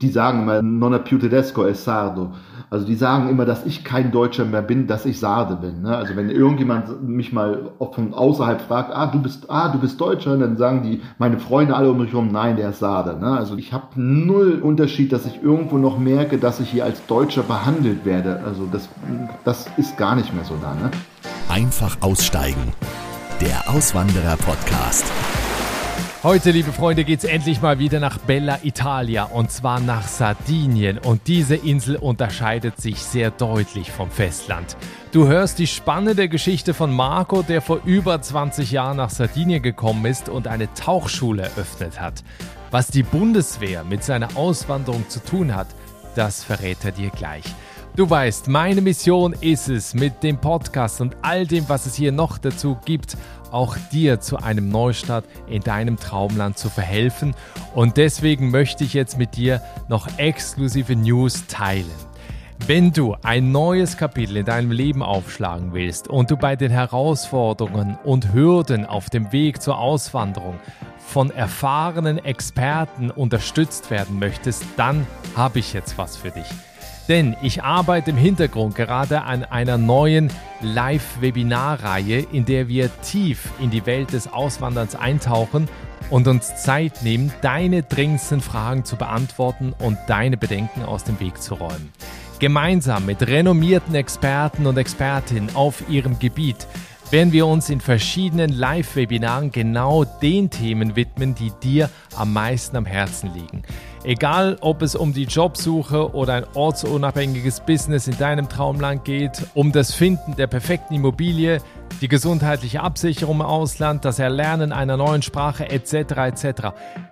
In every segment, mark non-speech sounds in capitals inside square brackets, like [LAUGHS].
die sagen immer non è più tedesco, è sardo. Also die sagen immer, dass ich kein Deutscher mehr bin, dass ich Sarde bin. Ne? Also wenn irgendjemand mich mal von außerhalb fragt, ah, du bist, ah, du bist Deutscher, dann sagen die, meine Freunde alle um mich herum, nein, der ist Sarde. Ne? Also ich habe null Unterschied, dass ich irgendwo noch merke, dass ich hier als Deutscher behandelt werde. Also das, das ist gar nicht mehr so da. Ne? Einfach aussteigen. Der Auswanderer-Podcast. Heute, liebe Freunde, geht es endlich mal wieder nach Bella Italia und zwar nach Sardinien. Und diese Insel unterscheidet sich sehr deutlich vom Festland. Du hörst die spannende Geschichte von Marco, der vor über 20 Jahren nach Sardinien gekommen ist und eine Tauchschule eröffnet hat. Was die Bundeswehr mit seiner Auswanderung zu tun hat, das verrät er dir gleich. Du weißt, meine Mission ist es, mit dem Podcast und all dem, was es hier noch dazu gibt, auch dir zu einem Neustart in deinem Traumland zu verhelfen. Und deswegen möchte ich jetzt mit dir noch exklusive News teilen. Wenn du ein neues Kapitel in deinem Leben aufschlagen willst und du bei den Herausforderungen und Hürden auf dem Weg zur Auswanderung von erfahrenen Experten unterstützt werden möchtest, dann habe ich jetzt was für dich. Denn ich arbeite im Hintergrund gerade an einer neuen Live-Webinar-Reihe, in der wir tief in die Welt des Auswanderns eintauchen und uns Zeit nehmen, deine dringendsten Fragen zu beantworten und deine Bedenken aus dem Weg zu räumen. Gemeinsam mit renommierten Experten und Expertinnen auf ihrem Gebiet werden wir uns in verschiedenen Live-Webinaren genau den Themen widmen, die dir am meisten am Herzen liegen. Egal, ob es um die Jobsuche oder ein ortsunabhängiges Business in deinem Traumland geht, um das Finden der perfekten Immobilie, die gesundheitliche Absicherung im Ausland, das Erlernen einer neuen Sprache etc. etc.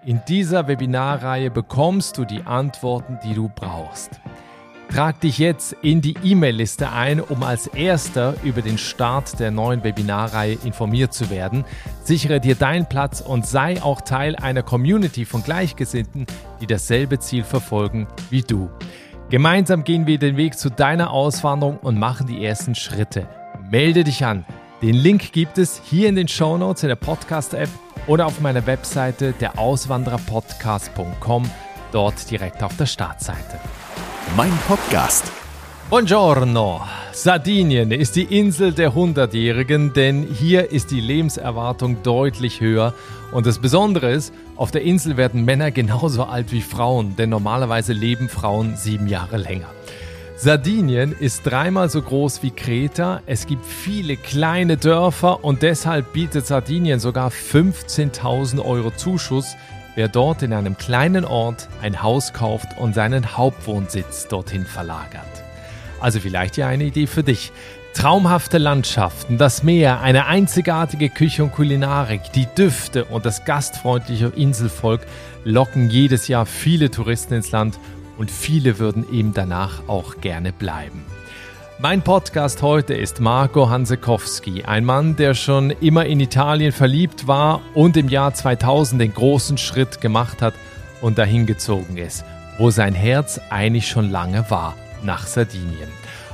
In dieser Webinarreihe bekommst du die Antworten, die du brauchst. Trag dich jetzt in die E-Mail-Liste ein, um als erster über den Start der neuen Webinarreihe informiert zu werden. Sichere dir deinen Platz und sei auch Teil einer Community von Gleichgesinnten, die dasselbe Ziel verfolgen wie du. Gemeinsam gehen wir den Weg zu deiner Auswanderung und machen die ersten Schritte. Melde dich an. Den Link gibt es hier in den Show Notes in der Podcast-App oder auf meiner Webseite der Auswandererpodcast.com, dort direkt auf der Startseite mein Podcast. Buongiorno! Sardinien ist die Insel der Hundertjährigen, denn hier ist die Lebenserwartung deutlich höher. Und das Besondere ist, auf der Insel werden Männer genauso alt wie Frauen, denn normalerweise leben Frauen sieben Jahre länger. Sardinien ist dreimal so groß wie Kreta, es gibt viele kleine Dörfer und deshalb bietet Sardinien sogar 15.000 Euro Zuschuss wer dort in einem kleinen Ort ein Haus kauft und seinen Hauptwohnsitz dorthin verlagert. Also vielleicht ja eine Idee für dich. Traumhafte Landschaften, das Meer, eine einzigartige Küche und Kulinarik, die Düfte und das gastfreundliche Inselvolk locken jedes Jahr viele Touristen ins Land und viele würden eben danach auch gerne bleiben. Mein Podcast heute ist Marco Hansekowski, ein Mann, der schon immer in Italien verliebt war und im Jahr 2000 den großen Schritt gemacht hat und dahin gezogen ist, wo sein Herz eigentlich schon lange war, nach Sardinien.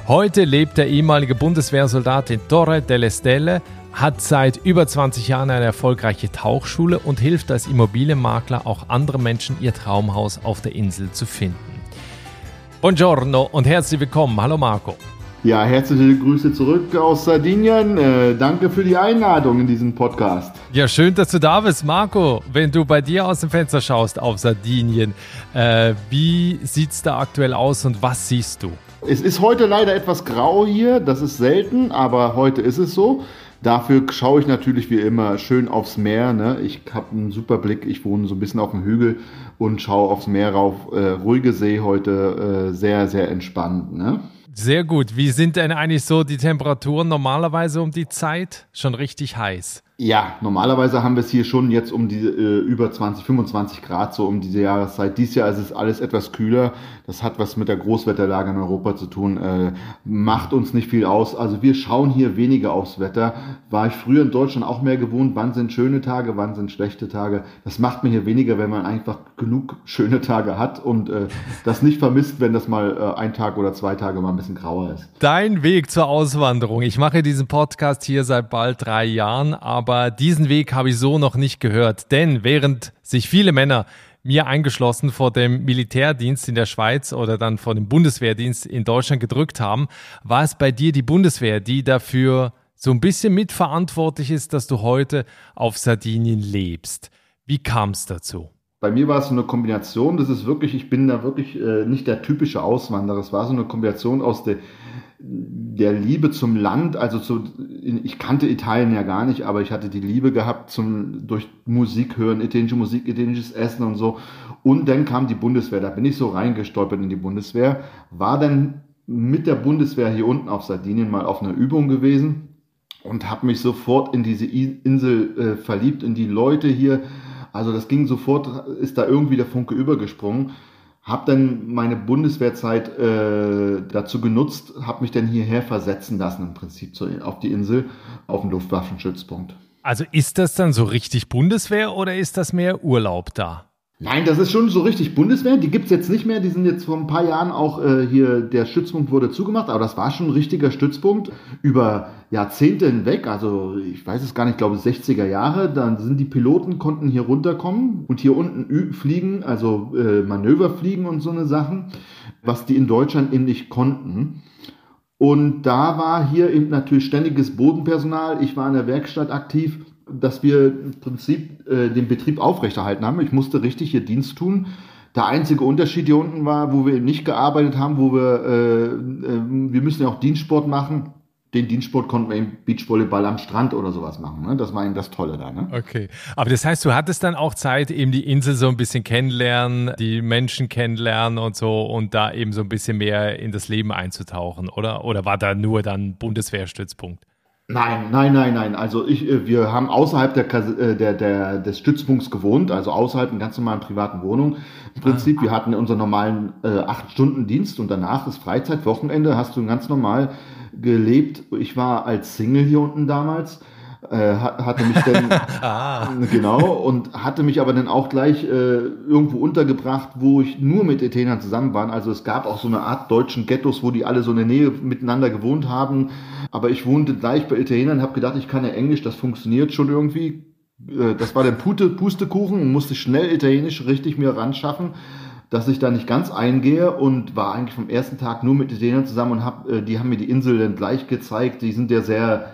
Heute lebt der ehemalige Bundeswehrsoldat in Torre delle Stelle, hat seit über 20 Jahren eine erfolgreiche Tauchschule und hilft als Immobilienmakler auch anderen Menschen ihr Traumhaus auf der Insel zu finden. Buongiorno und herzlich willkommen. Hallo Marco. Ja, herzliche Grüße zurück aus Sardinien. Äh, danke für die Einladung in diesen Podcast. Ja, schön, dass du da bist, Marco. Wenn du bei dir aus dem Fenster schaust auf Sardinien, äh, wie es da aktuell aus und was siehst du? Es ist heute leider etwas grau hier, das ist selten, aber heute ist es so. Dafür schaue ich natürlich wie immer schön aufs Meer. Ne? Ich habe einen super Blick. Ich wohne so ein bisschen auf dem Hügel und schaue aufs Meer rauf. Äh, ruhige See heute, äh, sehr, sehr entspannt. Ne? Sehr gut. Wie sind denn eigentlich so die Temperaturen normalerweise um die Zeit? Schon richtig heiß. Ja, normalerweise haben wir es hier schon jetzt um die äh, über 20, 25 Grad so um diese Jahreszeit. Dies Jahr ist es alles etwas kühler. Das hat was mit der Großwetterlage in Europa zu tun. Äh, macht uns nicht viel aus. Also wir schauen hier weniger aufs Wetter. War ich früher in Deutschland auch mehr gewohnt. Wann sind schöne Tage, wann sind schlechte Tage? Das macht mir hier weniger, wenn man einfach genug schöne Tage hat und äh, das nicht vermisst, wenn das mal äh, ein Tag oder zwei Tage mal ein bisschen grauer ist. Dein Weg zur Auswanderung. Ich mache diesen Podcast hier seit bald drei Jahren, aber aber diesen Weg habe ich so noch nicht gehört. Denn während sich viele Männer mir eingeschlossen, vor dem Militärdienst in der Schweiz oder dann vor dem Bundeswehrdienst in Deutschland gedrückt haben. War es bei dir die Bundeswehr, die dafür so ein bisschen mitverantwortlich ist, dass du heute auf Sardinien lebst? Wie kam es dazu? Bei mir war es so eine Kombination, das ist wirklich, ich bin da wirklich äh, nicht der typische Auswanderer. Es war so eine Kombination aus der, der Liebe zum Land, also zu, ich kannte Italien ja gar nicht, aber ich hatte die Liebe gehabt zum, durch Musik hören, italienische Musik, italienisches Essen und so. Und dann kam die Bundeswehr, da bin ich so reingestolpert in die Bundeswehr, war dann mit der Bundeswehr hier unten auf Sardinien mal auf einer Übung gewesen und habe mich sofort in diese Insel äh, verliebt, in die Leute hier, also das ging sofort, ist da irgendwie der Funke übergesprungen. Hab dann meine Bundeswehrzeit äh, dazu genutzt, habe mich dann hierher versetzen lassen im Prinzip zu, auf die Insel, auf den Luftwaffenschützpunkt. Also ist das dann so richtig Bundeswehr oder ist das mehr Urlaub da? Nein, das ist schon so richtig Bundeswehr. Die gibt es jetzt nicht mehr. Die sind jetzt vor ein paar Jahren auch äh, hier, der Stützpunkt wurde zugemacht, aber das war schon ein richtiger Stützpunkt über Jahrzehnte hinweg. Also ich weiß es gar nicht, ich glaube 60er Jahre. Dann sind die Piloten, konnten hier runterkommen und hier unten fliegen, also äh, Manöver fliegen und so eine Sachen, was die in Deutschland eben nicht konnten. Und da war hier eben natürlich ständiges Bodenpersonal. Ich war in der Werkstatt aktiv dass wir im Prinzip äh, den Betrieb aufrechterhalten haben. Ich musste richtig hier Dienst tun. Der einzige Unterschied hier unten war, wo wir nicht gearbeitet haben, wo wir, äh, äh, wir müssen ja auch Dienstsport machen. Den Dienstsport konnten wir im Beachvolleyball am Strand oder sowas machen. Ne? Das war eben das Tolle da. Ne? Okay. Aber das heißt, du hattest dann auch Zeit, eben die Insel so ein bisschen kennenlernen, die Menschen kennenlernen und so und da eben so ein bisschen mehr in das Leben einzutauchen, oder? Oder war da nur dann Bundeswehrstützpunkt? Nein, nein, nein, nein. Also ich, äh, wir haben außerhalb der, äh, der, der, des Stützpunkts gewohnt, also außerhalb einer ganz normalen privaten Wohnung. Im Prinzip, wir hatten unseren normalen äh, acht Stunden Dienst und danach ist Freizeit, Wochenende, hast du ganz normal gelebt. Ich war als Single hier unten damals äh, hatte mich dann [LAUGHS] ah. genau und hatte mich aber dann auch gleich äh, irgendwo untergebracht, wo ich nur mit Italienern zusammen war. Also es gab auch so eine Art deutschen Ghettos, wo die alle so in der Nähe miteinander gewohnt haben. Aber ich wohnte gleich bei Italienern, habe gedacht, ich kann ja Englisch, das funktioniert schon irgendwie. Äh, das war der Pute, Pustekuchen und musste schnell Italienisch richtig mir ran schaffen dass ich da nicht ganz eingehe und war eigentlich vom ersten Tag nur mit Italienern zusammen und hab, äh, die haben mir die Insel dann gleich gezeigt. Die sind ja sehr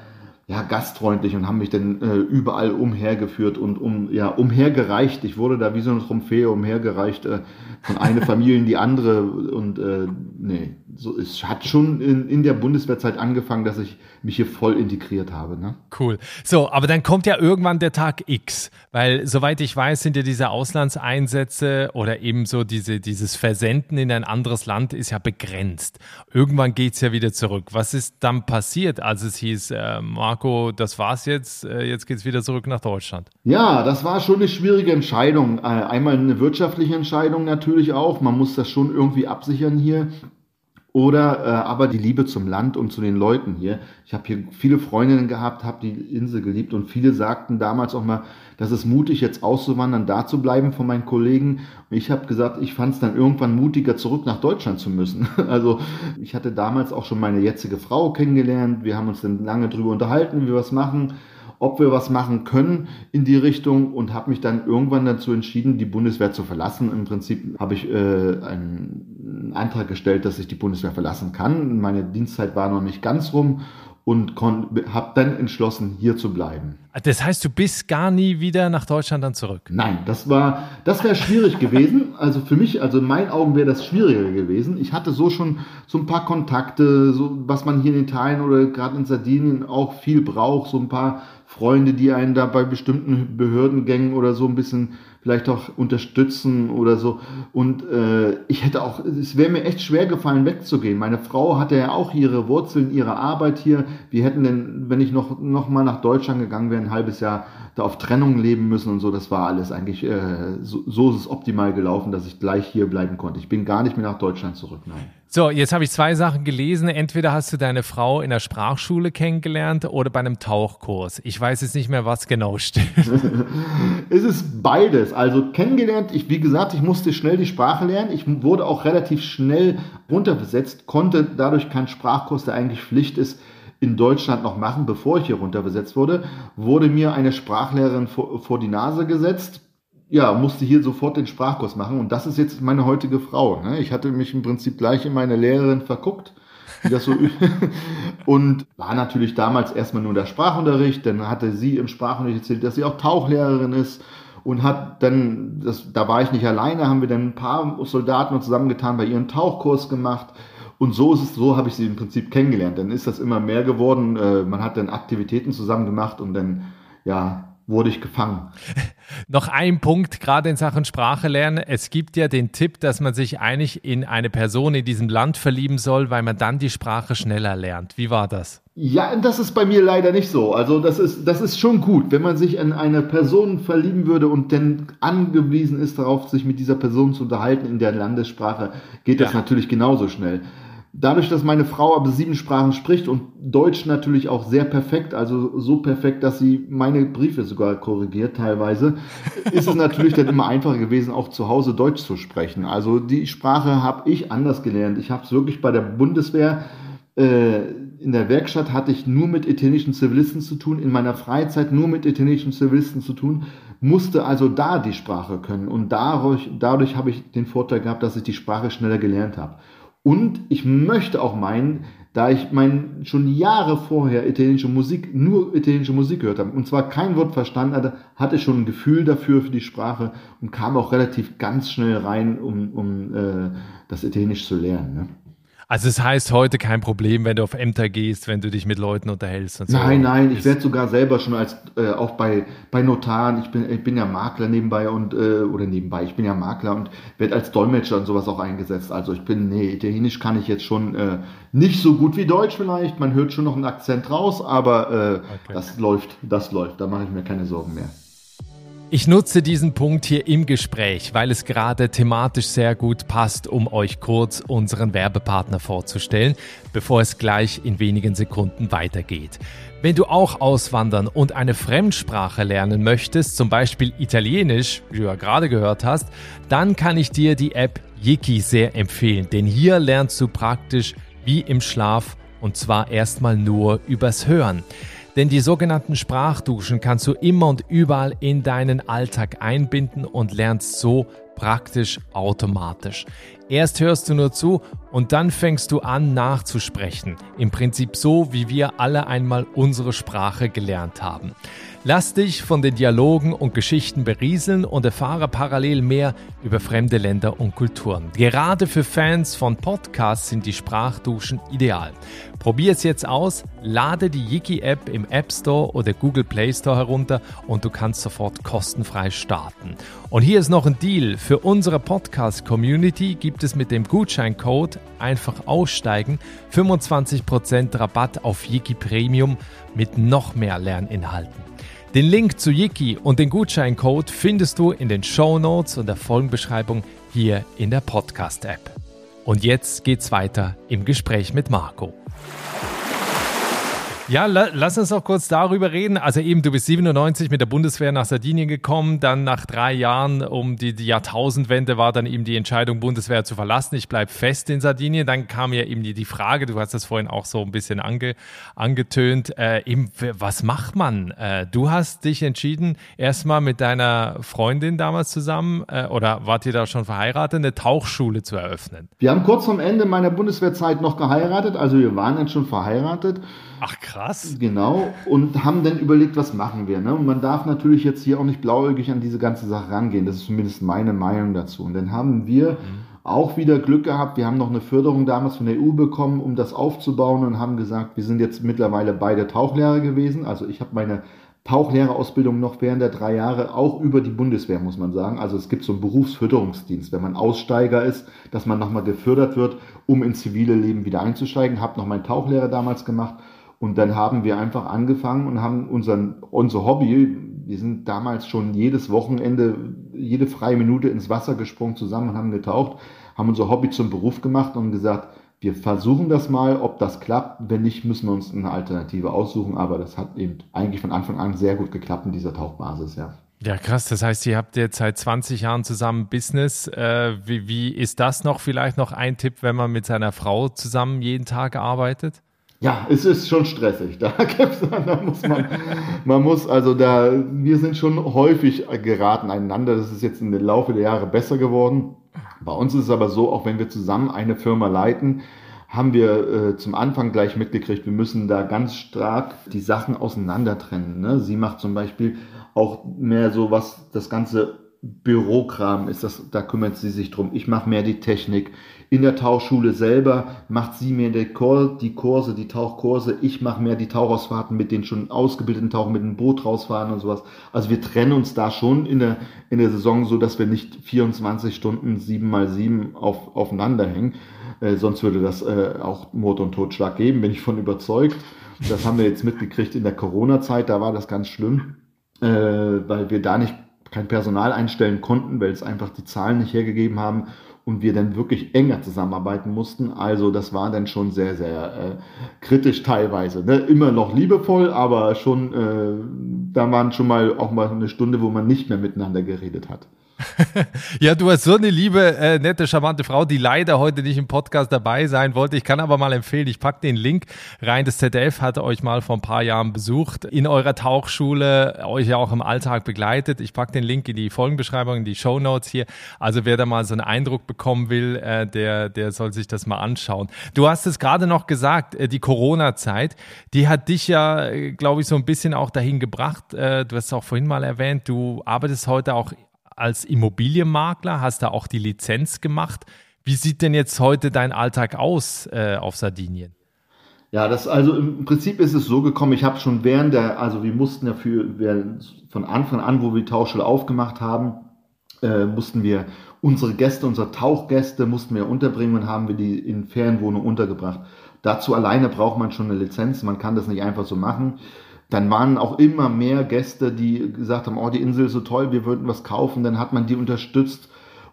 ja, gastfreundlich und haben mich dann äh, überall umhergeführt und um, ja, umhergereicht. Ich wurde da wie so eine Trophäe umhergereicht äh, von einer [LAUGHS] Familie in die andere und äh, nee, so, es hat schon in, in der Bundeswehrzeit angefangen, dass ich mich hier voll integriert habe. Ne? Cool. So, aber dann kommt ja irgendwann der Tag X, weil soweit ich weiß, sind ja diese Auslandseinsätze oder eben so diese, dieses Versenden in ein anderes Land ist ja begrenzt. Irgendwann geht es ja wieder zurück. Was ist dann passiert, als es hieß, äh, Marco, das war's jetzt, äh, jetzt geht es wieder zurück nach Deutschland? Ja, das war schon eine schwierige Entscheidung. Äh, einmal eine wirtschaftliche Entscheidung natürlich auch. Man muss das schon irgendwie absichern hier. Oder äh, aber die Liebe zum Land und zu den Leuten hier. Ich habe hier viele Freundinnen gehabt, habe die Insel geliebt und viele sagten damals auch mal, dass es mutig jetzt auszuwandern, da zu bleiben von meinen Kollegen. Und ich habe gesagt, ich fand es dann irgendwann mutiger, zurück nach Deutschland zu müssen. [LAUGHS] Also ich hatte damals auch schon meine jetzige Frau kennengelernt. Wir haben uns dann lange drüber unterhalten, wie wir was machen ob wir was machen können in die Richtung und habe mich dann irgendwann dazu entschieden, die Bundeswehr zu verlassen. Im Prinzip habe ich äh, einen Antrag gestellt, dass ich die Bundeswehr verlassen kann. Meine Dienstzeit war noch nicht ganz rum und habe dann entschlossen, hier zu bleiben. Das heißt, du bist gar nie wieder nach Deutschland dann zurück? Nein, das war, das wäre schwierig gewesen. Also für mich, also in meinen Augen wäre das schwieriger gewesen. Ich hatte so schon so ein paar Kontakte, so was man hier in Italien oder gerade in Sardinien auch viel braucht, so ein paar Freunde, die einen da bei bestimmten Behördengängen oder so ein bisschen vielleicht auch unterstützen oder so. Und äh, ich hätte auch, es wäre mir echt schwer gefallen, wegzugehen. Meine Frau hatte ja auch ihre Wurzeln, ihre Arbeit hier. Wir hätten denn, wenn ich noch, noch mal nach Deutschland gegangen wäre, ein halbes Jahr da auf Trennung leben müssen und so. Das war alles eigentlich, äh, so, so ist es optimal gelaufen, dass ich gleich hier bleiben konnte. Ich bin gar nicht mehr nach Deutschland zurück, nein. So, jetzt habe ich zwei Sachen gelesen. Entweder hast du deine Frau in der Sprachschule kennengelernt oder bei einem Tauchkurs. Ich weiß jetzt nicht mehr, was genau steht. [LAUGHS] es ist beides. Also kennengelernt, ich, wie gesagt, ich musste schnell die Sprache lernen. Ich wurde auch relativ schnell runterbesetzt, konnte dadurch keinen Sprachkurs, der eigentlich Pflicht ist, in Deutschland noch machen, bevor ich hier runterbesetzt wurde, wurde mir eine Sprachlehrerin vor, vor die Nase gesetzt ja, musste hier sofort den Sprachkurs machen und das ist jetzt meine heutige Frau. Ne? Ich hatte mich im Prinzip gleich in meine Lehrerin verguckt, das so [LAUGHS] und war natürlich damals erstmal nur der Sprachunterricht, dann hatte sie im Sprachunterricht erzählt, dass sie auch Tauchlehrerin ist und hat dann, das, da war ich nicht alleine, haben wir dann ein paar Soldaten zusammengetan, bei ihren Tauchkurs gemacht. Und so ist es, so habe ich sie im Prinzip kennengelernt. Dann ist das immer mehr geworden. Äh, man hat dann Aktivitäten zusammen gemacht und dann, ja, wurde ich gefangen. [LAUGHS] Noch ein Punkt, gerade in Sachen Sprache lernen. Es gibt ja den Tipp, dass man sich eigentlich in eine Person in diesem Land verlieben soll, weil man dann die Sprache schneller lernt. Wie war das? Ja, das ist bei mir leider nicht so. Also das ist, das ist schon gut, wenn man sich in eine Person verlieben würde und dann angewiesen ist darauf, sich mit dieser Person zu unterhalten in der Landessprache, geht das ja. natürlich genauso schnell. Dadurch, dass meine Frau aber sieben Sprachen spricht und Deutsch natürlich auch sehr perfekt, also so perfekt, dass sie meine Briefe sogar korrigiert teilweise, [LAUGHS] ist es natürlich dann immer einfacher gewesen, auch zu Hause Deutsch zu sprechen. Also die Sprache habe ich anders gelernt. Ich habe es wirklich bei der Bundeswehr äh, in der Werkstatt hatte ich nur mit italienischen Zivilisten zu tun, in meiner Freizeit nur mit italienischen Zivilisten zu tun, musste also da die Sprache können und dadurch, dadurch habe ich den Vorteil gehabt, dass ich die Sprache schneller gelernt habe. Und ich möchte auch meinen, da ich mein, schon Jahre vorher italienische Musik, nur italienische Musik gehört habe und zwar kein Wort verstanden hatte, hatte ich schon ein Gefühl dafür für die Sprache und kam auch relativ ganz schnell rein, um, um äh, das Italienisch zu lernen. Ne? Also es heißt heute kein Problem, wenn du auf Ämter gehst, wenn du dich mit Leuten unterhältst und so. Nein, nein, ich werde sogar selber schon als äh, auch bei bei Notaren, ich bin ich bin ja Makler nebenbei und äh, oder nebenbei, ich bin ja Makler und werde als Dolmetscher und sowas auch eingesetzt. Also ich bin nee, Italienisch kann ich jetzt schon äh, nicht so gut wie Deutsch vielleicht, man hört schon noch einen Akzent raus, aber äh, okay. das läuft, das läuft, da mache ich mir keine Sorgen mehr. Ich nutze diesen Punkt hier im Gespräch, weil es gerade thematisch sehr gut passt, um euch kurz unseren Werbepartner vorzustellen, bevor es gleich in wenigen Sekunden weitergeht. Wenn du auch auswandern und eine Fremdsprache lernen möchtest, zum Beispiel Italienisch, wie du ja gerade gehört hast, dann kann ich dir die App Yiki sehr empfehlen, denn hier lernst du praktisch wie im Schlaf und zwar erstmal nur übers Hören. Denn die sogenannten Sprachduschen kannst du immer und überall in deinen Alltag einbinden und lernst so praktisch automatisch. Erst hörst du nur zu und dann fängst du an nachzusprechen. Im Prinzip so, wie wir alle einmal unsere Sprache gelernt haben. Lass dich von den Dialogen und Geschichten berieseln und erfahre parallel mehr über fremde Länder und Kulturen. Gerade für Fans von Podcasts sind die Sprachduschen ideal. Probier es jetzt aus, lade die Yiki-App im App Store oder Google Play Store herunter und du kannst sofort kostenfrei starten. Und hier ist noch ein Deal. Für unsere Podcast-Community gibt es mit dem Gutscheincode einfach aussteigen 25% Rabatt auf Yiki Premium mit noch mehr Lerninhalten. Den Link zu Yiki und den Gutscheincode findest du in den Show Notes und der Folgenbeschreibung hier in der Podcast-App. Und jetzt geht's weiter im Gespräch mit Marco. Ja, la lass uns auch kurz darüber reden. Also eben, du bist 97 mit der Bundeswehr nach Sardinien gekommen, dann nach drei Jahren um die, die Jahrtausendwende war dann eben die Entscheidung, Bundeswehr zu verlassen. Ich bleibe fest in Sardinien. Dann kam ja eben die, die Frage, du hast das vorhin auch so ein bisschen ange, angetönt, äh, eben, was macht man? Äh, du hast dich entschieden, erstmal mit deiner Freundin damals zusammen, äh, oder wart ihr da schon verheiratet, eine Tauchschule zu eröffnen? Wir haben kurz vorm Ende meiner Bundeswehrzeit noch geheiratet, also wir waren dann schon verheiratet. Ach krass. Genau. Und haben dann überlegt, was machen wir. Ne? Und man darf natürlich jetzt hier auch nicht blauäugig an diese ganze Sache rangehen. Das ist zumindest meine Meinung dazu. Und dann haben wir mhm. auch wieder Glück gehabt. Wir haben noch eine Förderung damals von der EU bekommen, um das aufzubauen und haben gesagt, wir sind jetzt mittlerweile beide Tauchlehrer gewesen. Also ich habe meine Tauchlehrerausbildung noch während der drei Jahre, auch über die Bundeswehr, muss man sagen. Also es gibt so einen Berufsförderungsdienst, wenn man Aussteiger ist, dass man nochmal gefördert wird, um ins zivile Leben wieder einzusteigen. Habe noch meinen Tauchlehrer damals gemacht und dann haben wir einfach angefangen und haben unseren, unser Hobby, wir sind damals schon jedes Wochenende, jede freie Minute ins Wasser gesprungen zusammen und haben getaucht, haben unser Hobby zum Beruf gemacht und gesagt, wir versuchen das mal, ob das klappt. Wenn nicht, müssen wir uns eine Alternative aussuchen. Aber das hat eben eigentlich von Anfang an sehr gut geklappt in dieser Tauchbasis, ja. Ja, krass. Das heißt, ihr habt jetzt seit 20 Jahren zusammen Business. Äh, wie, wie ist das noch vielleicht noch ein Tipp, wenn man mit seiner Frau zusammen jeden Tag arbeitet? Ja, es ist schon stressig. [LAUGHS] Da, da muss man, man muss also da, wir sind schon häufig geraten einander. Das ist jetzt im Laufe der Jahre besser geworden. Bei uns ist es aber so, auch wenn wir zusammen eine Firma leiten, haben wir äh, zum Anfang gleich mitgekriegt, wir müssen da ganz stark die Sachen auseinander trennen. Ne? Sie macht zum Beispiel auch mehr so was, das ganze Bürokram ist das, da kümmert sie sich drum. Ich mache mehr die Technik. In der Tauchschule selber macht sie Kur die Kurse, die Tauchkurse. Ich mache mehr die Tauchausfahrten mit den schon ausgebildeten Tauchen, mit dem Boot rausfahren und sowas. Also wir trennen uns da schon in der, in der Saison so, dass wir nicht 24 Stunden sieben mal sieben auf, aufeinander hängen. Äh, sonst würde das äh, auch Mord und Totschlag geben, bin ich von überzeugt. Das haben wir jetzt mitgekriegt in der Corona-Zeit, da war das ganz schlimm, äh, weil wir da nicht kein Personal einstellen konnten, weil es einfach die Zahlen nicht hergegeben haben und wir dann wirklich enger zusammenarbeiten mussten. Also das war dann schon sehr, sehr äh, kritisch teilweise. Ne? Immer noch liebevoll, aber schon, äh, da waren schon mal auch mal eine Stunde, wo man nicht mehr miteinander geredet hat. [LAUGHS] ja, du hast so eine liebe, äh, nette, charmante Frau, die leider heute nicht im Podcast dabei sein wollte. Ich kann aber mal empfehlen, ich packe den Link rein. Das ZDF hatte euch mal vor ein paar Jahren besucht, in eurer Tauchschule, euch ja auch im Alltag begleitet. Ich packe den Link in die Folgenbeschreibung, in die Show Notes hier. Also wer da mal so einen Eindruck bekommen will, äh, der, der soll sich das mal anschauen. Du hast es gerade noch gesagt, äh, die Corona-Zeit, die hat dich ja, äh, glaube ich, so ein bisschen auch dahin gebracht. Äh, du hast es auch vorhin mal erwähnt, du arbeitest heute auch als Immobilienmakler, hast da auch die Lizenz gemacht. Wie sieht denn jetzt heute dein Alltag aus äh, auf Sardinien? Ja, das also im Prinzip ist es so gekommen, ich habe schon während der, also wir mussten ja für, von Anfang an, wo wir die Tauchschule aufgemacht haben, äh, mussten wir unsere Gäste, unsere Tauchgäste mussten wir unterbringen und haben wir die in Ferienwohnungen untergebracht. Dazu alleine braucht man schon eine Lizenz, man kann das nicht einfach so machen dann waren auch immer mehr Gäste, die gesagt haben, oh, die Insel ist so toll, wir würden was kaufen, dann hat man die unterstützt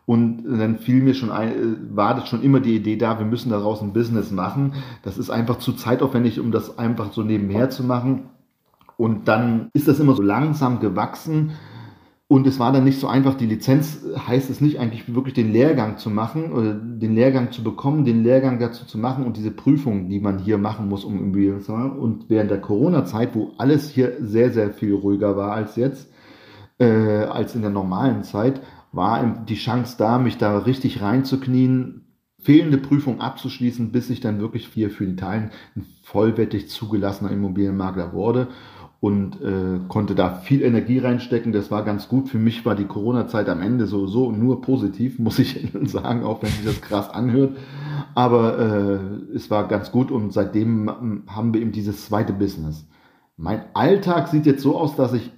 und dann fiel mir schon ein, war das schon immer die Idee da, wir müssen daraus ein Business machen. Das ist einfach zu zeitaufwendig, um das einfach so nebenher zu machen. Und dann ist das immer so langsam gewachsen. Und es war dann nicht so einfach, die Lizenz heißt es nicht eigentlich wirklich den Lehrgang zu machen oder den Lehrgang zu bekommen, den Lehrgang dazu zu machen und diese Prüfungen, die man hier machen muss, um Immobilien zu machen. Und während der Corona-Zeit, wo alles hier sehr, sehr viel ruhiger war als jetzt, äh, als in der normalen Zeit, war die Chance da, mich da richtig reinzuknien, fehlende Prüfung abzuschließen, bis ich dann wirklich hier für Italien ein vollwertig zugelassener Immobilienmakler wurde und äh, konnte da viel Energie reinstecken. Das war ganz gut. Für mich war die Corona-Zeit am Ende sowieso nur positiv, [LAUGHS] muss ich sagen, auch wenn sich das krass anhört. Aber äh, es war ganz gut und seitdem haben wir eben dieses zweite Business. Mein Alltag sieht jetzt so aus, dass ich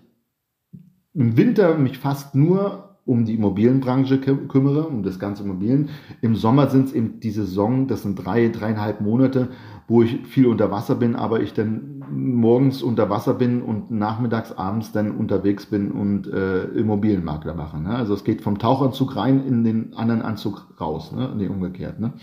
im Winter mich fast nur um die Immobilienbranche kümmere, um das ganze Immobilien. Im Sommer sind es eben die Saison, das sind drei, dreieinhalb Monate, wo ich viel unter Wasser bin, aber ich dann morgens unter Wasser bin und nachmittags, abends dann unterwegs bin und äh, Immobilienmakler mache. Ne? Also es geht vom Tauchanzug rein in den anderen Anzug raus, ne? Nee, umgekehrt, ne?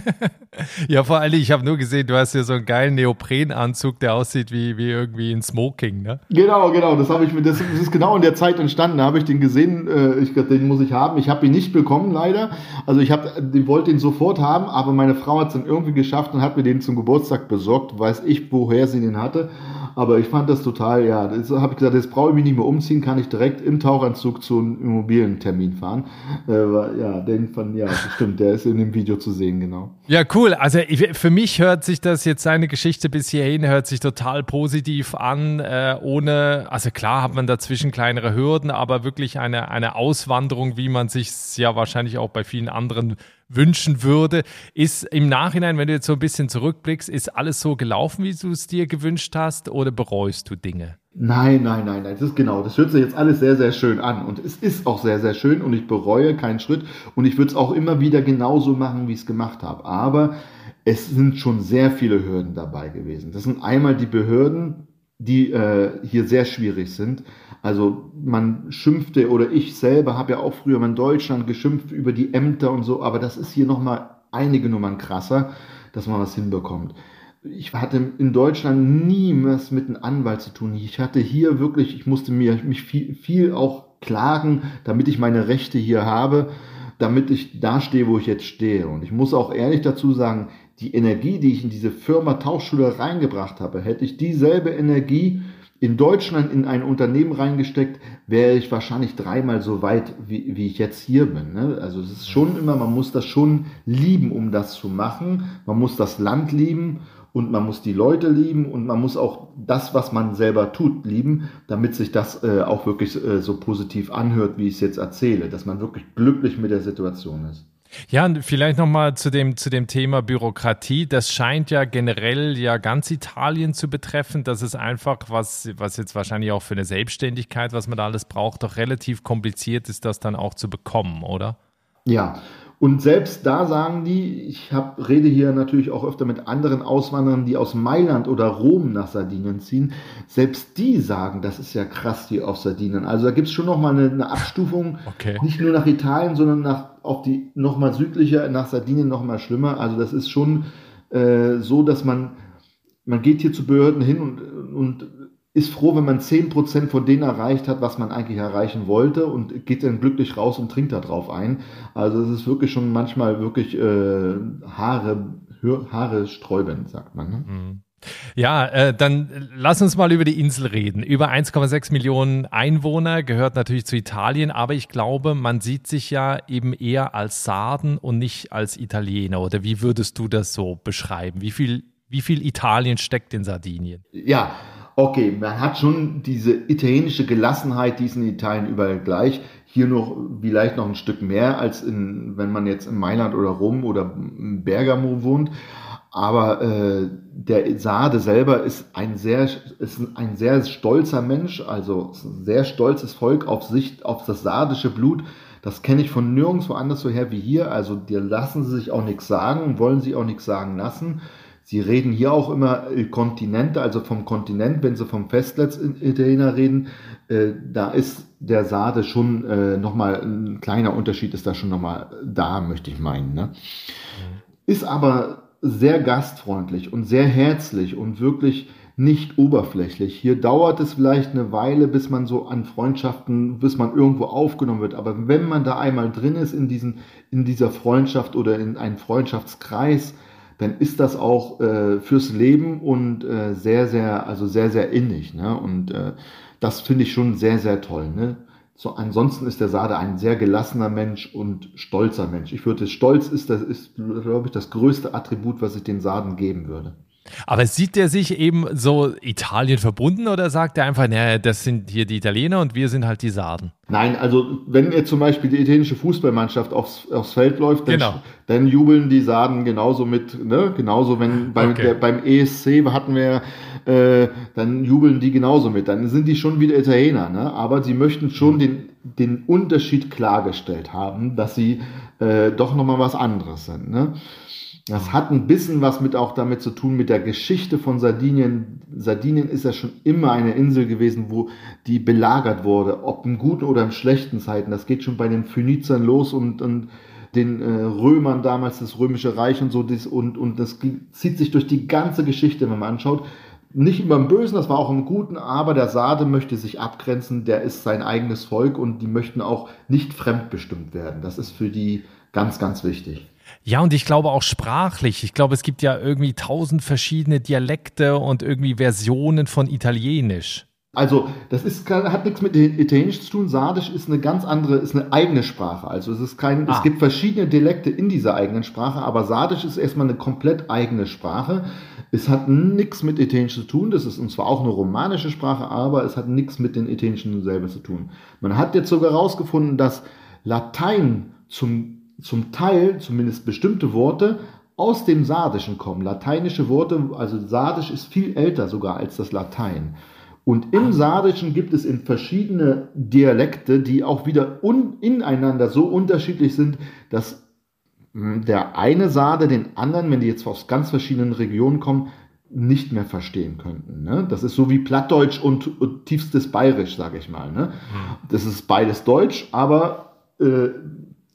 [LAUGHS] ja, vor allem, ich habe nur gesehen, du hast hier so einen geilen Neoprenanzug, der aussieht wie, wie irgendwie ein Smoking, ne? Genau, genau, das habe ich das, das ist genau in der Zeit entstanden, da habe ich den gesehen, äh, ich den muss ich haben. Ich habe ihn nicht bekommen, leider. Also ich wollte ihn sofort haben, aber meine Frau hat es dann irgendwie geschafft und hat mir den zum Geburtstag besorgt. Weiß ich, woher sie den hatte. Aber ich fand das total, ja, das habe ich gesagt, jetzt brauche ich mich nicht mehr umziehen, kann ich direkt im Tauchanzug zu einem Immobilientermin fahren. Äh, ja, den fand, ja, stimmt, der ist in dem Video zu sehen, genau. Ja, cool. Also ich, für mich hört sich das jetzt seine Geschichte bis hierhin, hört sich total positiv an, äh, ohne, also klar hat man dazwischen kleinere Hürden, aber wirklich eine, eine Auswanderung, wie man sich ja wahrscheinlich auch bei vielen anderen wünschen würde. Ist im Nachhinein, wenn du jetzt so ein bisschen zurückblickst, ist alles so gelaufen, wie du es dir gewünscht hast oder bereust du Dinge? Nein, nein, nein, nein, das ist genau. Das hört sich jetzt alles sehr, sehr schön an und es ist auch sehr, sehr schön und ich bereue keinen Schritt und ich würde es auch immer wieder genauso machen, wie ich es gemacht habe. Aber es sind schon sehr viele Hürden dabei gewesen. Das sind einmal die Behörden, die äh, hier sehr schwierig sind. Also man schimpfte oder ich selber habe ja auch früher in Deutschland geschimpft über die Ämter und so, aber das ist hier nochmal einige Nummern krasser, dass man was hinbekommt. Ich hatte in Deutschland nie was mit einem Anwalt zu tun. Ich hatte hier wirklich, ich musste mir mich viel, viel auch klagen, damit ich meine Rechte hier habe damit ich da stehe, wo ich jetzt stehe. Und ich muss auch ehrlich dazu sagen, die Energie, die ich in diese Firma Tauchschule reingebracht habe, hätte ich dieselbe Energie in Deutschland in ein Unternehmen reingesteckt, wäre ich wahrscheinlich dreimal so weit, wie, wie ich jetzt hier bin. Ne? Also es ist schon immer, man muss das schon lieben, um das zu machen. Man muss das Land lieben und man muss die Leute lieben und man muss auch das, was man selber tut, lieben, damit sich das äh, auch wirklich äh, so positiv anhört, wie ich es jetzt erzähle, dass man wirklich glücklich mit der Situation ist. Ja, und vielleicht nochmal zu dem, zu dem Thema Bürokratie. Das scheint ja generell ja ganz Italien zu betreffen. Das ist einfach, was, was jetzt wahrscheinlich auch für eine Selbstständigkeit, was man da alles braucht, doch relativ kompliziert ist, das dann auch zu bekommen, oder? Ja, und selbst da sagen die, ich hab, rede hier natürlich auch öfter mit anderen Auswanderern, die aus Mailand oder Rom nach Sardinien ziehen, selbst die sagen, das ist ja krass hier auf Sardinien. Also da gibt's schon nochmal eine, eine Abstufung, okay. nicht nur nach Italien, sondern nach auch die nochmal südlicher, nach Sardinien nochmal schlimmer. Also das ist schon äh, so, dass man, man geht hier zu Behörden hin und, und ist froh, wenn man 10% von denen erreicht hat, was man eigentlich erreichen wollte und geht dann glücklich raus und trinkt da drauf ein. Also es ist wirklich schon manchmal wirklich äh, Haare, Haare sträubend, sagt man. Ne? Mhm. Ja, äh, dann lass uns mal über die Insel reden. Über 1,6 Millionen Einwohner gehört natürlich zu Italien, aber ich glaube, man sieht sich ja eben eher als Sarden und nicht als Italiener. Oder wie würdest du das so beschreiben? Wie viel, wie viel Italien steckt in Sardinien? Ja, okay, man hat schon diese italienische Gelassenheit, die ist in Italien überall gleich. Hier noch vielleicht noch ein Stück mehr als in, wenn man jetzt in Mailand oder Rom oder Bergamo wohnt. Aber äh, der Sade selber ist ein sehr, ist ein sehr stolzer Mensch, also sehr stolzes Volk auf sich, auf das sardische Blut. Das kenne ich von nirgendwo anders so her wie hier. Also die lassen sie sich auch nichts sagen, wollen sie auch nichts sagen lassen. Sie reden hier auch immer äh, Kontinente, also vom Kontinent, wenn Sie vom Festnetz-Italiener reden, äh, da ist der Sade schon äh, nochmal, ein kleiner Unterschied ist da schon nochmal da, möchte ich meinen. Ne? Ist aber sehr gastfreundlich und sehr herzlich und wirklich nicht oberflächlich. Hier dauert es vielleicht eine Weile, bis man so an Freundschaften, bis man irgendwo aufgenommen wird. Aber wenn man da einmal drin ist in, diesen, in dieser Freundschaft oder in einem Freundschaftskreis, dann ist das auch äh, fürs Leben und äh, sehr, sehr, also sehr, sehr innig. Ne? Und äh, das finde ich schon sehr, sehr toll. Ne? So, ansonsten ist der Sade ein sehr gelassener Mensch und stolzer Mensch. Ich würde, stolz ist, das ist, glaube ich, das größte Attribut, was ich den Saden geben würde. Aber sieht der sich eben so Italien verbunden oder sagt er einfach, naja, das sind hier die Italiener und wir sind halt die Sarden? Nein, also wenn jetzt zum Beispiel die italienische Fußballmannschaft aufs, aufs Feld läuft, dann, genau. dann jubeln die Sarden genauso mit, ne? genauso wenn beim, okay. der, beim ESC hatten wir, äh, dann jubeln die genauso mit. Dann sind die schon wieder Italiener, ne? aber sie möchten schon den, den Unterschied klargestellt haben, dass sie äh, doch nochmal was anderes sind. Ne? Das hat ein bisschen was mit auch damit zu tun mit der Geschichte von Sardinien. Sardinien ist ja schon immer eine Insel gewesen, wo die belagert wurde, ob in guten oder in schlechten Zeiten. Das geht schon bei den Phönizern los und, und den äh, Römern damals, das Römische Reich und so. Das, und, und das zieht sich durch die ganze Geschichte, wenn man anschaut. Nicht immer im Bösen, das war auch im Guten, aber der Sade möchte sich abgrenzen, der ist sein eigenes Volk und die möchten auch nicht fremdbestimmt werden. Das ist für die ganz, ganz wichtig. Ja, und ich glaube auch sprachlich. Ich glaube, es gibt ja irgendwie tausend verschiedene Dialekte und irgendwie Versionen von Italienisch. Also, das ist, hat nichts mit Italienisch zu tun. Sardisch ist eine ganz andere, ist eine eigene Sprache. Also, es ist kein, ah. es gibt verschiedene Dialekte in dieser eigenen Sprache, aber Sardisch ist erstmal eine komplett eigene Sprache. Es hat nichts mit Italienisch zu tun. Das ist und zwar auch eine romanische Sprache, aber es hat nichts mit den Italienischen selber zu tun. Man hat jetzt sogar herausgefunden, dass Latein zum zum Teil zumindest bestimmte Worte aus dem Sardischen kommen. Lateinische Worte, also Sardisch ist viel älter sogar als das Latein. Und im Sardischen gibt es in verschiedene Dialekte, die auch wieder ineinander so unterschiedlich sind, dass hm, der eine Sarde den anderen, wenn die jetzt aus ganz verschiedenen Regionen kommen, nicht mehr verstehen könnten. Ne? Das ist so wie Plattdeutsch und, und tiefstes Bayerisch, sage ich mal. Ne? Hm. Das ist beides Deutsch, aber äh,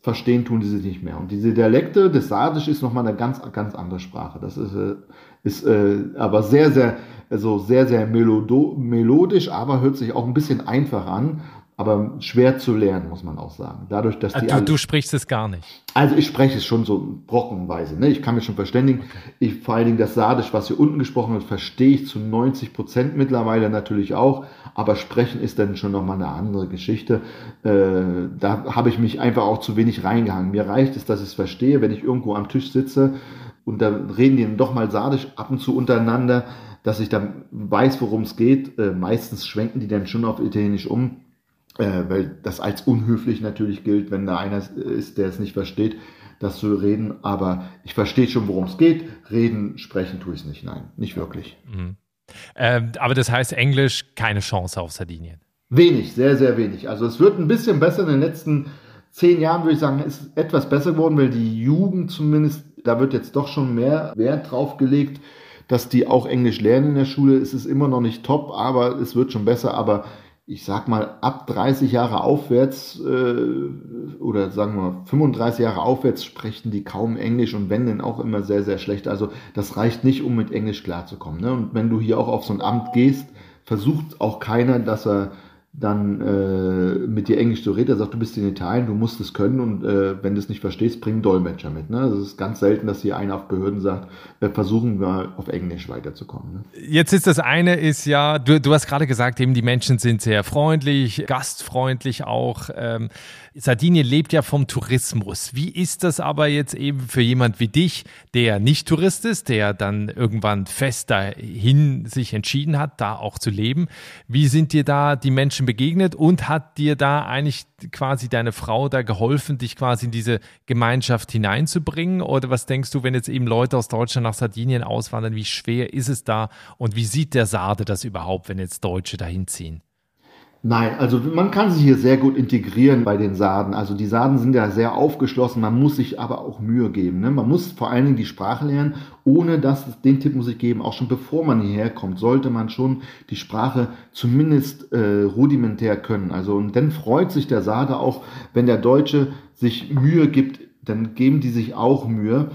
verstehen tun die sich nicht mehr. Und diese Dialekte, das Sardisch ist nochmal eine ganz, ganz andere Sprache. Das ist, äh, ist äh, aber sehr, sehr, also sehr, sehr melodisch, aber hört sich auch ein bisschen einfach an. Aber schwer zu lernen, muss man auch sagen. Dadurch, dass die du, du sprichst es gar nicht. Also ich spreche es schon so brockenweise. Ne? Ich kann mich schon verständigen. Ich, vor allen Dingen das Sardisch, was hier unten gesprochen wird, verstehe ich zu 90 Prozent mittlerweile natürlich auch. Aber sprechen ist dann schon nochmal eine andere Geschichte. Äh, da habe ich mich einfach auch zu wenig reingehangen. Mir reicht es, dass ich es verstehe, wenn ich irgendwo am Tisch sitze und da reden die dann doch mal Sardisch ab und zu untereinander, dass ich dann weiß, worum es geht. Äh, meistens schwenken die dann schon auf Italienisch um äh, weil das als unhöflich natürlich gilt, wenn da einer ist, der es nicht versteht, das zu reden. Aber ich verstehe schon, worum es geht. Reden, sprechen tue ich es nicht. Nein, nicht wirklich. Mhm. Ähm, aber das heißt Englisch keine Chance auf Sardinien. Wenig, sehr, sehr wenig. Also es wird ein bisschen besser in den letzten zehn Jahren, würde ich sagen, ist etwas besser geworden, weil die Jugend zumindest, da wird jetzt doch schon mehr Wert drauf gelegt, dass die auch Englisch lernen in der Schule. Es ist immer noch nicht top, aber es wird schon besser. Aber ich sag mal, ab 30 Jahre aufwärts äh, oder sagen wir 35 Jahre aufwärts sprechen die kaum Englisch und wenn denn auch immer sehr, sehr schlecht. Also das reicht nicht, um mit Englisch klarzukommen. Ne? Und wenn du hier auch auf so ein Amt gehst, versucht auch keiner, dass er dann äh, mit dir Englisch zu reden. Er sagt, du bist in Italien, du musst es können und äh, wenn du es nicht verstehst, bring einen Dolmetscher mit. Ne? Also es ist ganz selten, dass hier einer auf Behörden sagt, äh, versuchen wir auf Englisch weiterzukommen. Ne? Jetzt ist das eine, ist ja, du, du hast gerade gesagt, eben die Menschen sind sehr freundlich, gastfreundlich auch. Ähm, Sardinien lebt ja vom Tourismus. Wie ist das aber jetzt eben für jemand wie dich, der nicht Tourist ist, der dann irgendwann fest dahin sich entschieden hat, da auch zu leben? Wie sind dir da die Menschen begegnet und hat dir da eigentlich quasi deine Frau da geholfen, dich quasi in diese Gemeinschaft hineinzubringen? Oder was denkst du, wenn jetzt eben Leute aus Deutschland nach Sardinien auswandern, wie schwer ist es da und wie sieht der Sade das überhaupt, wenn jetzt Deutsche dahin ziehen? Nein, also man kann sich hier sehr gut integrieren bei den Sarden. Also die Sarden sind ja sehr aufgeschlossen, man muss sich aber auch Mühe geben. Ne? Man muss vor allen Dingen die Sprache lernen, ohne dass, den Tipp muss ich geben, auch schon bevor man hierher kommt, sollte man schon die Sprache zumindest äh, rudimentär können. Also und dann freut sich der Sarde auch, wenn der Deutsche sich Mühe gibt, dann geben die sich auch Mühe.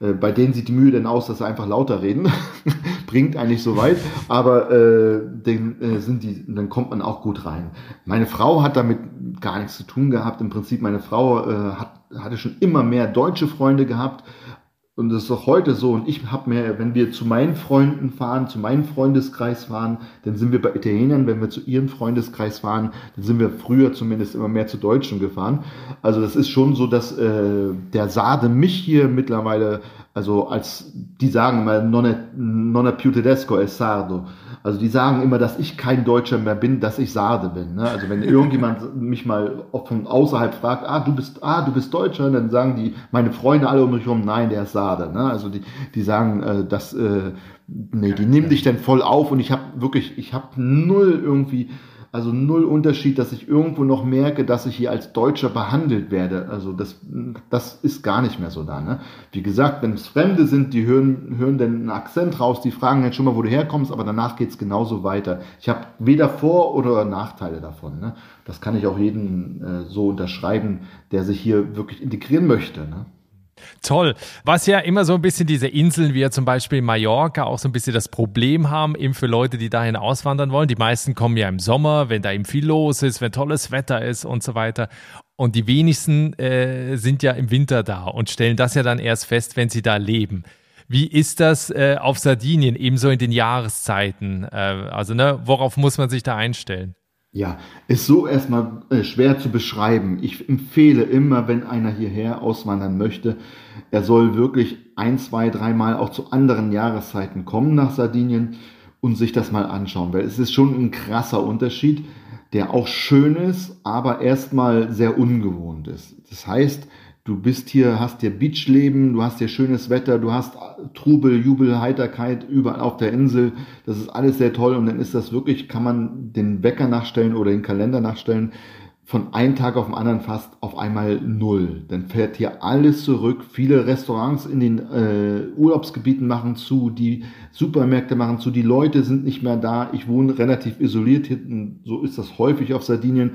Äh, bei denen sieht die Mühe dann aus, dass sie einfach lauter reden. [LAUGHS] Bringt eigentlich so weit, aber äh, den, äh, sind die, dann kommt man auch gut rein. Meine Frau hat damit gar nichts zu tun gehabt. Im Prinzip, meine Frau äh, hat, hatte schon immer mehr deutsche Freunde gehabt, und das ist auch heute so. Und ich habe mir, wenn wir zu meinen Freunden fahren, zu meinem Freundeskreis fahren, dann sind wir bei Italienern. Wenn wir zu ihrem Freundeskreis fahren, dann sind wir früher zumindest immer mehr zu Deutschen gefahren. Also das ist schon so, dass äh, der Sade mich hier mittlerweile, also als die sagen immer, non è, non più tedesco, è sardo. Also die sagen immer, dass ich kein Deutscher mehr bin, dass ich Sarde bin. Ne? Also wenn irgendjemand [LAUGHS] mich mal von außerhalb fragt, ah, du bist, ah, du bist Deutscher, dann sagen die, meine Freunde alle um mich herum, nein, der ist Sarde. Ne? Also die, die sagen, äh, dass, äh, nee, die nehmen dich dann voll auf und ich habe wirklich, ich habe null irgendwie also null Unterschied, dass ich irgendwo noch merke, dass ich hier als Deutscher behandelt werde. Also das, das ist gar nicht mehr so da. Ne? Wie gesagt, wenn es Fremde sind, die hören, hören dann einen Akzent raus, die fragen dann schon mal, wo du herkommst, aber danach geht es genauso weiter. Ich habe weder Vor- oder Nachteile davon. Ne? Das kann ich auch jedem äh, so unterschreiben, der sich hier wirklich integrieren möchte. Ne? Toll. Was ja immer so ein bisschen diese Inseln, wie ja zum Beispiel Mallorca, auch so ein bisschen das Problem haben, eben für Leute, die dahin auswandern wollen. Die meisten kommen ja im Sommer, wenn da eben viel los ist, wenn tolles Wetter ist und so weiter. Und die wenigsten äh, sind ja im Winter da und stellen das ja dann erst fest, wenn sie da leben. Wie ist das äh, auf Sardinien, ebenso in den Jahreszeiten? Äh, also, ne, worauf muss man sich da einstellen? Ja, ist so erstmal äh, schwer zu beschreiben. Ich empfehle immer, wenn einer hierher auswandern möchte, er soll wirklich ein, zwei, dreimal auch zu anderen Jahreszeiten kommen nach Sardinien und sich das mal anschauen, weil es ist schon ein krasser Unterschied, der auch schön ist, aber erstmal sehr ungewohnt ist. Das heißt, Du bist hier, hast hier Beachleben, du hast hier schönes Wetter, du hast Trubel, Jubel, Heiterkeit überall auf der Insel. Das ist alles sehr toll und dann ist das wirklich, kann man den Wecker nachstellen oder den Kalender nachstellen, von einem Tag auf den anderen fast auf einmal null. Dann fährt hier alles zurück. Viele Restaurants in den äh, Urlaubsgebieten machen zu, die Supermärkte machen zu, die Leute sind nicht mehr da. Ich wohne relativ isoliert hinten, so ist das häufig auf Sardinien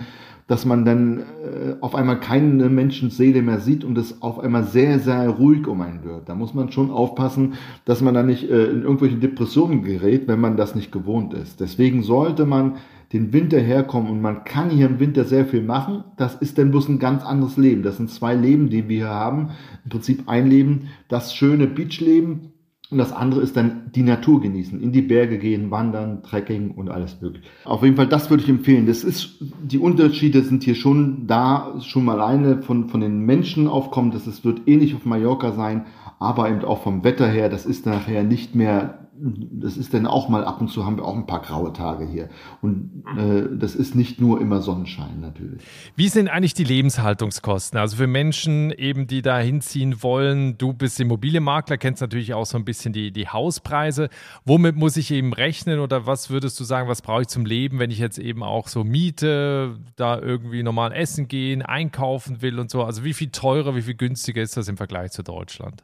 dass man dann äh, auf einmal keine Menschenseele mehr sieht und es auf einmal sehr, sehr ruhig um einen wird. Da muss man schon aufpassen, dass man da nicht äh, in irgendwelche Depressionen gerät, wenn man das nicht gewohnt ist. Deswegen sollte man den Winter herkommen und man kann hier im Winter sehr viel machen, das ist dann bloß ein ganz anderes Leben. Das sind zwei Leben, die wir hier haben. Im Prinzip ein Leben, das schöne Beachleben und das andere ist dann die Natur genießen, in die Berge gehen, wandern, Trekking und alles mögliche. Auf jeden Fall, das würde ich empfehlen. Das ist, die Unterschiede sind hier schon da, schon mal alleine von, von den Menschen aufkommen. Das ist, wird ähnlich auf Mallorca sein, aber eben auch vom Wetter her. Das ist nachher nicht mehr das ist dann auch mal ab und zu haben wir auch ein paar graue Tage hier. Und äh, das ist nicht nur immer Sonnenschein natürlich. Wie sind eigentlich die Lebenshaltungskosten? Also für Menschen eben, die da hinziehen wollen, du bist Immobilienmakler, kennst natürlich auch so ein bisschen die, die Hauspreise. Womit muss ich eben rechnen oder was würdest du sagen, was brauche ich zum Leben, wenn ich jetzt eben auch so miete, da irgendwie normal essen gehen, einkaufen will und so? Also wie viel teurer, wie viel günstiger ist das im Vergleich zu Deutschland?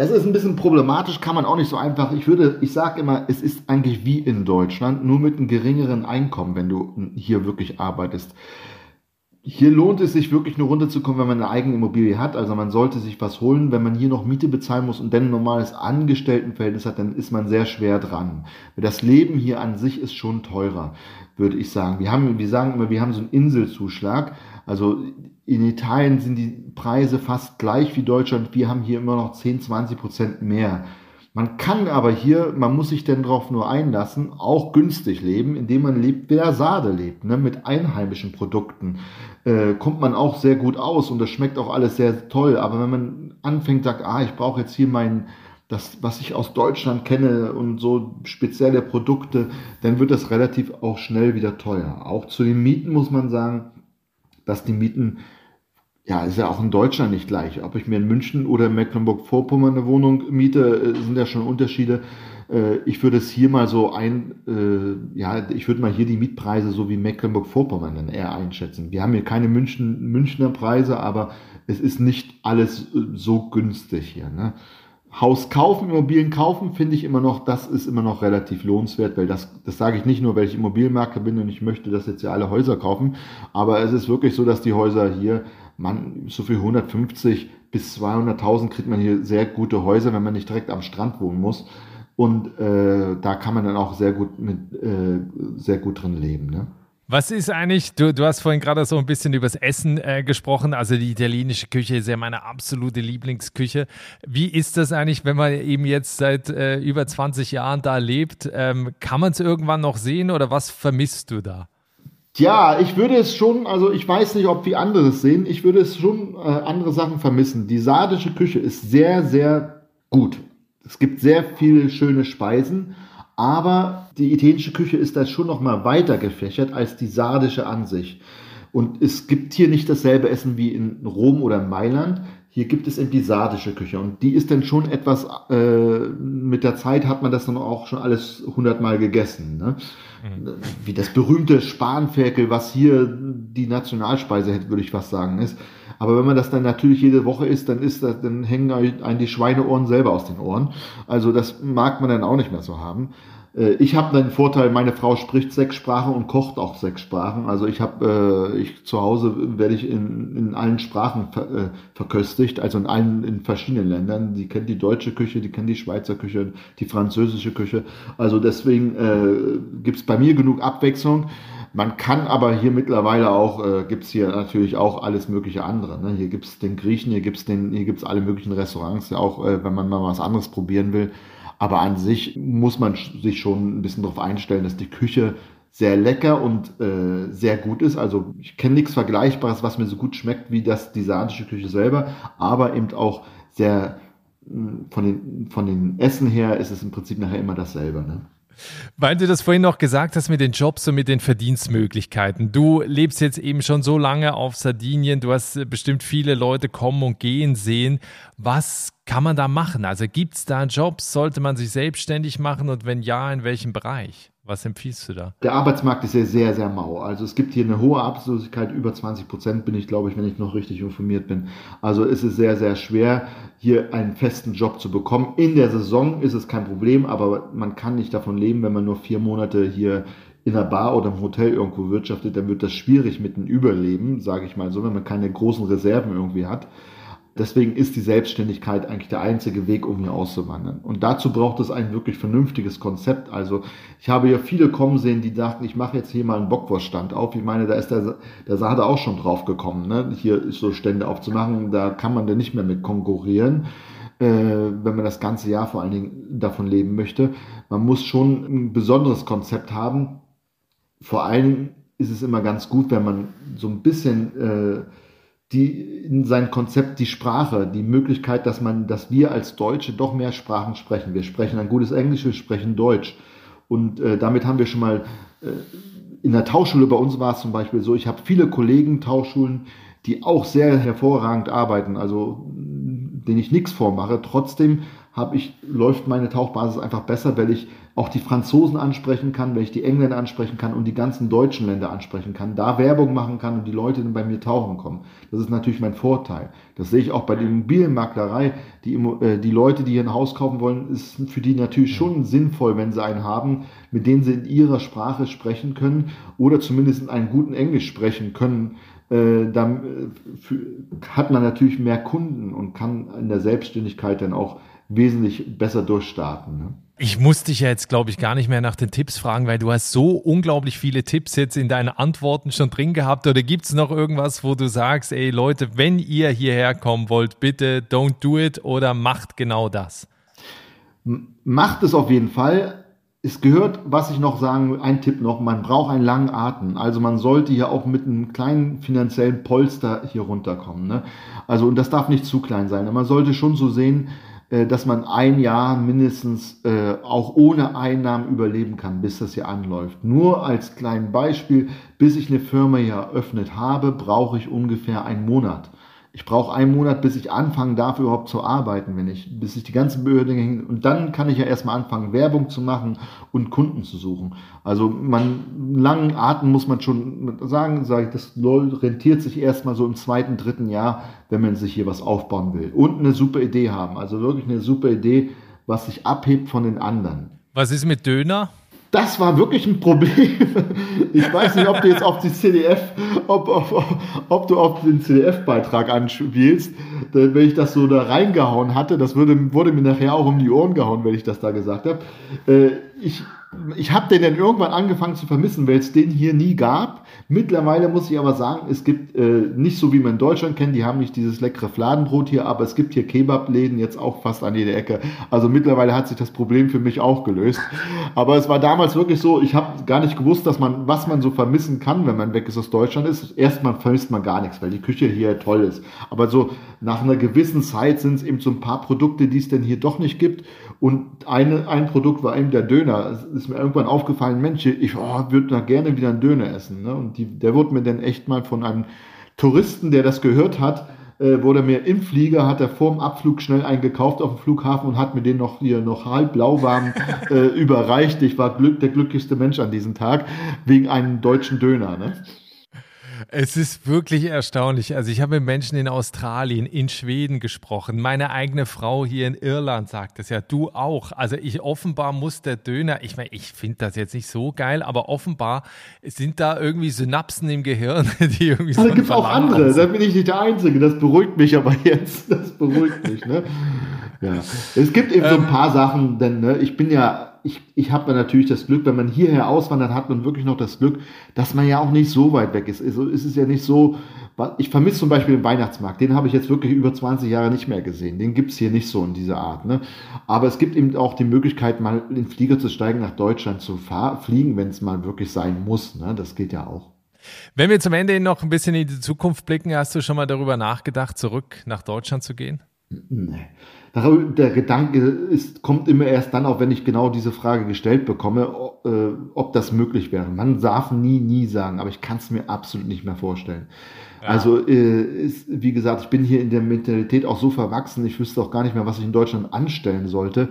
Das ist ein bisschen problematisch, kann man auch nicht so einfach. Ich würde, ich sage immer, es ist eigentlich wie in Deutschland, nur mit einem geringeren Einkommen, wenn du hier wirklich arbeitest. Hier lohnt es sich wirklich nur runterzukommen, wenn man eine eigene Immobilie hat. Also man sollte sich was holen. Wenn man hier noch Miete bezahlen muss und dann ein normales Angestelltenverhältnis hat, dann ist man sehr schwer dran. Das Leben hier an sich ist schon teurer, würde ich sagen. Wir haben, wir sagen immer, wir haben so einen Inselzuschlag. Also in Italien sind die Preise fast gleich wie Deutschland. Wir haben hier immer noch 10, 20 Prozent mehr. Man kann aber hier, man muss sich denn darauf nur einlassen, auch günstig leben, indem man lebt, wie der Sade lebt, ne? mit einheimischen Produkten. Äh, kommt man auch sehr gut aus und das schmeckt auch alles sehr toll. Aber wenn man anfängt, sagt, ah, ich brauche jetzt hier mein, das, was ich aus Deutschland kenne und so spezielle Produkte, dann wird das relativ auch schnell wieder teuer. Auch zu den Mieten muss man sagen, dass die Mieten ja, ist ja auch in Deutschland nicht gleich. Ob ich mir in München oder in Mecklenburg-Vorpommern eine Wohnung miete, äh, sind ja schon Unterschiede. Äh, ich würde es hier mal so ein, äh, ja, ich würde mal hier die Mietpreise so wie Mecklenburg-Vorpommern dann eher einschätzen. Wir haben hier keine München, Münchner Preise, aber es ist nicht alles so günstig hier. Ne? Haus kaufen, Immobilien kaufen, finde ich immer noch, das ist immer noch relativ lohnenswert, weil das, das sage ich nicht nur, weil ich Immobilienmakler bin und ich möchte, dass jetzt ja alle Häuser kaufen, aber es ist wirklich so, dass die Häuser hier man, so viel 150 bis 200.000 kriegt man hier sehr gute Häuser, wenn man nicht direkt am Strand wohnen muss. Und äh, da kann man dann auch sehr gut mit äh, sehr gut drin leben. Ne? Was ist eigentlich, du, du hast vorhin gerade so ein bisschen über das Essen äh, gesprochen, also die italienische Küche ist ja meine absolute Lieblingsküche. Wie ist das eigentlich, wenn man eben jetzt seit äh, über 20 Jahren da lebt? Ähm, kann man es irgendwann noch sehen oder was vermisst du da? Ja, ich würde es schon, also ich weiß nicht, ob wie andere es sehen, ich würde es schon äh, andere Sachen vermissen. Die sardische Küche ist sehr, sehr gut. Es gibt sehr viele schöne Speisen, aber die italienische Küche ist da schon noch mal weiter gefächert als die sardische an sich. Und es gibt hier nicht dasselbe Essen wie in Rom oder Mailand. Hier gibt es eben die sardische Küche und die ist dann schon etwas, äh, mit der Zeit hat man das dann auch schon alles hundertmal gegessen. Ne? Mhm. Wie das berühmte Spanferkel, was hier die Nationalspeise hätte, würde ich fast sagen, ist. Aber wenn man das dann natürlich jede Woche isst, dann ist das, dann hängen einem die Schweineohren selber aus den Ohren. Also das mag man dann auch nicht mehr so haben. Äh, ich habe den Vorteil, meine Frau spricht sechs Sprachen und kocht auch sechs Sprachen. Also ich habe, äh, ich zu Hause werde ich in, in allen Sprachen ver, äh, verköstigt, also in allen in verschiedenen Ländern. Die kennt die deutsche Küche, die kennt die Schweizer Küche, die französische Küche. Also deswegen äh, gibt bei mir genug Abwechslung. Man kann aber hier mittlerweile auch, äh, gibt hier natürlich auch alles mögliche andere. Ne? Hier gibt's den Griechen, hier gibt's den, hier gibt's alle möglichen Restaurants, auch äh, wenn man mal was anderes probieren will. Aber an sich muss man sich schon ein bisschen darauf einstellen, dass die Küche sehr lecker und äh, sehr gut ist. Also ich kenne nichts Vergleichbares, was mir so gut schmeckt wie das die sardische Küche selber, aber eben auch sehr hm, von den, von den Essen her ist es im Prinzip nachher immer dasselbe. Ne? Weil du das vorhin noch gesagt hast mit den Jobs und mit den Verdienstmöglichkeiten. Du lebst jetzt eben schon so lange auf Sardinien, du hast bestimmt viele Leute kommen und gehen sehen. Was kann man da machen? Also gibt es da Jobs? Sollte man sich selbstständig machen und wenn ja, in welchem Bereich? Was empfiehlst du da? Der Arbeitsmarkt ist ja sehr, sehr mau. Also es gibt hier eine hohe Arbeitslosigkeit, über 20 Prozent bin ich, glaube ich, wenn ich noch richtig informiert bin. Also ist es sehr, sehr schwer, hier einen festen Job zu bekommen. In der Saison ist es kein Problem, aber man kann nicht davon leben, wenn man nur vier Monate hier in einer Bar oder im Hotel irgendwo wirtschaftet, dann wird das schwierig mit dem Überleben, sage ich mal so, wenn man keine großen Reserven irgendwie hat. Deswegen ist die Selbstständigkeit eigentlich der einzige Weg, um hier auszuwandern. Und dazu braucht es ein wirklich vernünftiges Konzept. Also ich habe ja viele kommen sehen, die dachten, ich mache jetzt hier mal einen Bockwurststand auf. Ich meine, da ist der, der Sade auch schon drauf gekommen, ne? hier so Stände aufzumachen. Da kann man dann nicht mehr mit konkurrieren, äh, wenn man das ganze Jahr vor allen Dingen davon leben möchte. Man muss schon ein besonderes Konzept haben. Vor allem ist es immer ganz gut, wenn man so ein bisschen... Äh, die in sein Konzept die Sprache, die Möglichkeit, dass man, dass wir als Deutsche doch mehr Sprachen sprechen. Wir sprechen ein gutes Englisch, wir sprechen Deutsch. Und äh, damit haben wir schon mal äh, in der Tauschschule bei uns war es zum Beispiel so, ich habe viele Kollegen Tauschschulen, die auch sehr hervorragend arbeiten, also denen ich nichts vormache. Trotzdem habe ich, läuft meine Tauchbasis einfach besser, weil ich auch die Franzosen ansprechen kann, weil ich die Engländer ansprechen kann und die ganzen deutschen Länder ansprechen kann, da Werbung machen kann und die Leute dann bei mir tauchen kommen. Das ist natürlich mein Vorteil. Das sehe ich auch bei der Immobilienmaklerei. Die, äh, die Leute, die hier ein Haus kaufen wollen, ist für die natürlich schon sinnvoll, wenn sie einen haben, mit dem sie in ihrer Sprache sprechen können oder zumindest in einem guten Englisch sprechen können. Äh, dann äh, hat man natürlich mehr Kunden und kann in der Selbstständigkeit dann auch wesentlich besser durchstarten. Ne? Ich muss dich ja jetzt, glaube ich, gar nicht mehr nach den Tipps fragen, weil du hast so unglaublich viele Tipps jetzt in deinen Antworten schon drin gehabt. Oder gibt es noch irgendwas, wo du sagst, ey Leute, wenn ihr hierher kommen wollt, bitte don't do it oder macht genau das? Macht es auf jeden Fall. Es gehört, was ich noch sagen, ein Tipp noch, man braucht einen langen Atem. Also man sollte hier auch mit einem kleinen finanziellen Polster hier runterkommen. Ne? Also und das darf nicht zu klein sein. Man sollte schon so sehen, dass man ein Jahr mindestens äh, auch ohne Einnahmen überleben kann, bis das hier anläuft. Nur als kleinen Beispiel, bis ich eine Firma hier eröffnet habe, brauche ich ungefähr einen Monat. Ich brauche einen Monat, bis ich anfangen darf, überhaupt zu arbeiten, wenn ich, bis ich die ganzen Behörden. Und dann kann ich ja erstmal anfangen, Werbung zu machen und Kunden zu suchen. Also man, langen Atem muss man schon sagen, sage ich, das rentiert sich erstmal so im zweiten, dritten Jahr, wenn man sich hier was aufbauen will. Und eine super Idee haben. Also wirklich eine super Idee, was sich abhebt von den anderen. Was ist mit Döner? Das war wirklich ein Problem. Ich weiß nicht, ob du jetzt auf die CDF, ob, ob, ob du auf den CDF-Beitrag anspielst. Wenn ich das so da reingehauen hatte, das würde, wurde mir nachher auch um die Ohren gehauen, wenn ich das da gesagt habe. Äh, ich ich habe den dann irgendwann angefangen zu vermissen, weil es den hier nie gab. Mittlerweile muss ich aber sagen, es gibt äh, nicht so wie man in Deutschland kennt, die haben nicht dieses leckere Fladenbrot hier, aber es gibt hier Kebabläden jetzt auch fast an jeder Ecke. Also mittlerweile hat sich das Problem für mich auch gelöst. Aber es war damals wirklich so, ich habe gar nicht gewusst, dass man, was man so vermissen kann, wenn man weg ist aus Deutschland ist. Erstmal vermisst man gar nichts, weil die Küche hier toll ist. Aber so nach einer gewissen Zeit sind es eben so ein paar Produkte, die es denn hier doch nicht gibt. Und eine, ein Produkt war eben der Döner. Es ist mir irgendwann aufgefallen, Mensch, ich oh, würde da gerne wieder einen Döner essen. Ne? Und die, der wurde mir dann echt mal von einem Touristen, der das gehört hat, äh, wurde mir im Flieger, hat er vor dem Abflug schnell einen gekauft auf dem Flughafen und hat mir den noch hier noch halb lauwarm [LAUGHS] äh, überreicht. Ich war glück, der glücklichste Mensch an diesem Tag, wegen einem deutschen Döner. Ne? Es ist wirklich erstaunlich. Also ich habe mit Menschen in Australien, in Schweden gesprochen. Meine eigene Frau hier in Irland sagt es ja, du auch. Also ich offenbar muss der Döner, ich meine, ich finde das jetzt nicht so geil, aber offenbar sind da irgendwie Synapsen im Gehirn, [LAUGHS] die irgendwie so. Da gibt es auch andere, da bin ich nicht der Einzige. Das beruhigt mich aber [LAUGHS] jetzt. Das beruhigt mich, ne? Ja. Es gibt eben so ein ähm. paar Sachen, denn ne, ich bin ja ich, ich habe natürlich das Glück, wenn man hierher auswandert, hat man wirklich noch das Glück, dass man ja auch nicht so weit weg ist. Also ist es ja nicht so, ich vermisse zum Beispiel den Weihnachtsmarkt, den habe ich jetzt wirklich über 20 Jahre nicht mehr gesehen. Den gibt es hier nicht so in dieser Art. Ne? Aber es gibt eben auch die Möglichkeit, mal in den Flieger zu steigen, nach Deutschland zu fliegen, wenn es mal wirklich sein muss. Ne? Das geht ja auch. Wenn wir zum Ende noch ein bisschen in die Zukunft blicken, hast du schon mal darüber nachgedacht, zurück nach Deutschland zu gehen? Nee. Der Gedanke ist, kommt immer erst dann, auch wenn ich genau diese Frage gestellt bekomme, äh, ob das möglich wäre. Man darf nie, nie sagen, aber ich kann es mir absolut nicht mehr vorstellen. Ja. Also, äh, ist, wie gesagt, ich bin hier in der Mentalität auch so verwachsen, ich wüsste auch gar nicht mehr, was ich in Deutschland anstellen sollte.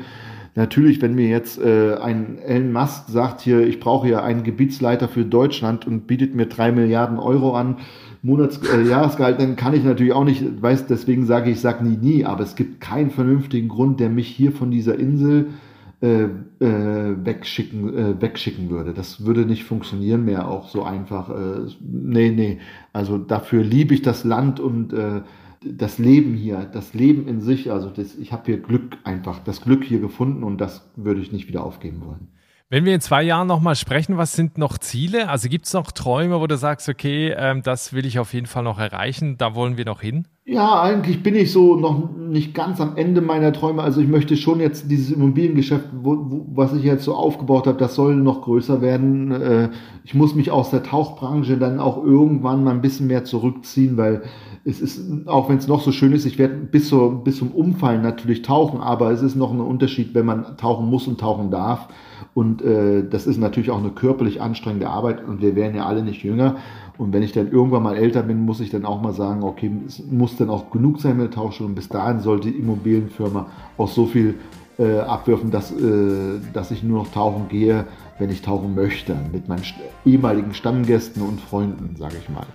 Natürlich, wenn mir jetzt äh, ein Elon Musk sagt hier, ich brauche ja einen Gebietsleiter für Deutschland und bietet mir drei Milliarden Euro an, Monats äh, Jahresgehalt, dann kann ich natürlich auch nicht, weiß, deswegen sage ich, sage nie, nie, aber es gibt keinen vernünftigen Grund, der mich hier von dieser Insel äh, äh, wegschicken, äh, wegschicken würde. Das würde nicht funktionieren mehr auch so einfach. Äh, nee, nee. Also dafür liebe ich das Land und äh, das Leben hier, das Leben in sich, also das, ich habe hier Glück einfach, das Glück hier gefunden und das würde ich nicht wieder aufgeben wollen. Wenn wir in zwei Jahren nochmal sprechen, was sind noch Ziele? Also gibt es noch Träume, wo du sagst, okay, ähm, das will ich auf jeden Fall noch erreichen, da wollen wir noch hin? Ja, eigentlich bin ich so noch nicht ganz am Ende meiner Träume. Also ich möchte schon jetzt dieses Immobiliengeschäft, wo, wo, was ich jetzt so aufgebaut habe, das soll noch größer werden. Äh, ich muss mich aus der Tauchbranche dann auch irgendwann mal ein bisschen mehr zurückziehen, weil es ist, auch wenn es noch so schön ist, ich werde bis, so, bis zum Umfallen natürlich tauchen, aber es ist noch ein Unterschied, wenn man tauchen muss und tauchen darf. Und äh, das ist natürlich auch eine körperlich anstrengende Arbeit und wir werden ja alle nicht jünger. Und wenn ich dann irgendwann mal älter bin, muss ich dann auch mal sagen, okay, es muss dann auch genug sein mit der Tauchschule. Und bis dahin sollte die Immobilienfirma auch so viel äh, abwürfen, dass, äh, dass ich nur noch tauchen gehe, wenn ich tauchen möchte, mit meinen ehemaligen Stammgästen und Freunden, sage ich mal.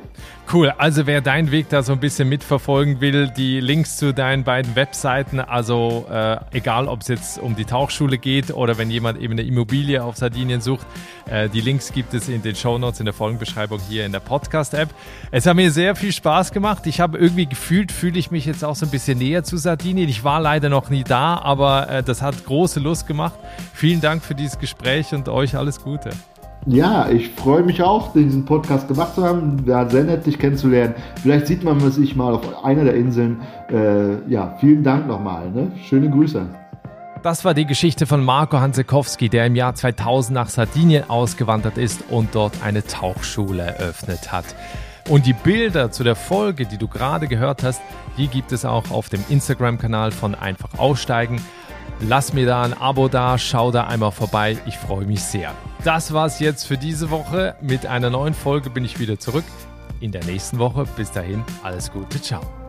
Cool, also wer deinen Weg da so ein bisschen mitverfolgen will, die Links zu deinen beiden Webseiten, also äh, egal ob es jetzt um die Tauchschule geht oder wenn jemand eben eine Immobilie auf Sardinien sucht, äh, die Links gibt es in den Show Notes in der Folgenbeschreibung hier in der Podcast-App. Es hat mir sehr viel Spaß gemacht. Ich habe irgendwie gefühlt, fühle ich mich jetzt auch so ein bisschen näher zu Sardinien. Ich war leider noch nie da, aber äh, das hat große Lust gemacht. Vielen Dank für dieses Gespräch und euch alles Gute. Ja, ich freue mich auch, diesen Podcast gemacht zu haben. War sehr nett, dich kennenzulernen. Vielleicht sieht man sich mal auf einer der Inseln. Äh, ja, vielen Dank nochmal. Ne? Schöne Grüße. Das war die Geschichte von Marco Hansekowski, der im Jahr 2000 nach Sardinien ausgewandert ist und dort eine Tauchschule eröffnet hat. Und die Bilder zu der Folge, die du gerade gehört hast, die gibt es auch auf dem Instagram-Kanal von Einfach Aussteigen. Lass mir da ein Abo da, schau da einmal vorbei, ich freue mich sehr. Das war's jetzt für diese Woche. Mit einer neuen Folge bin ich wieder zurück. In der nächsten Woche. Bis dahin, alles Gute, ciao.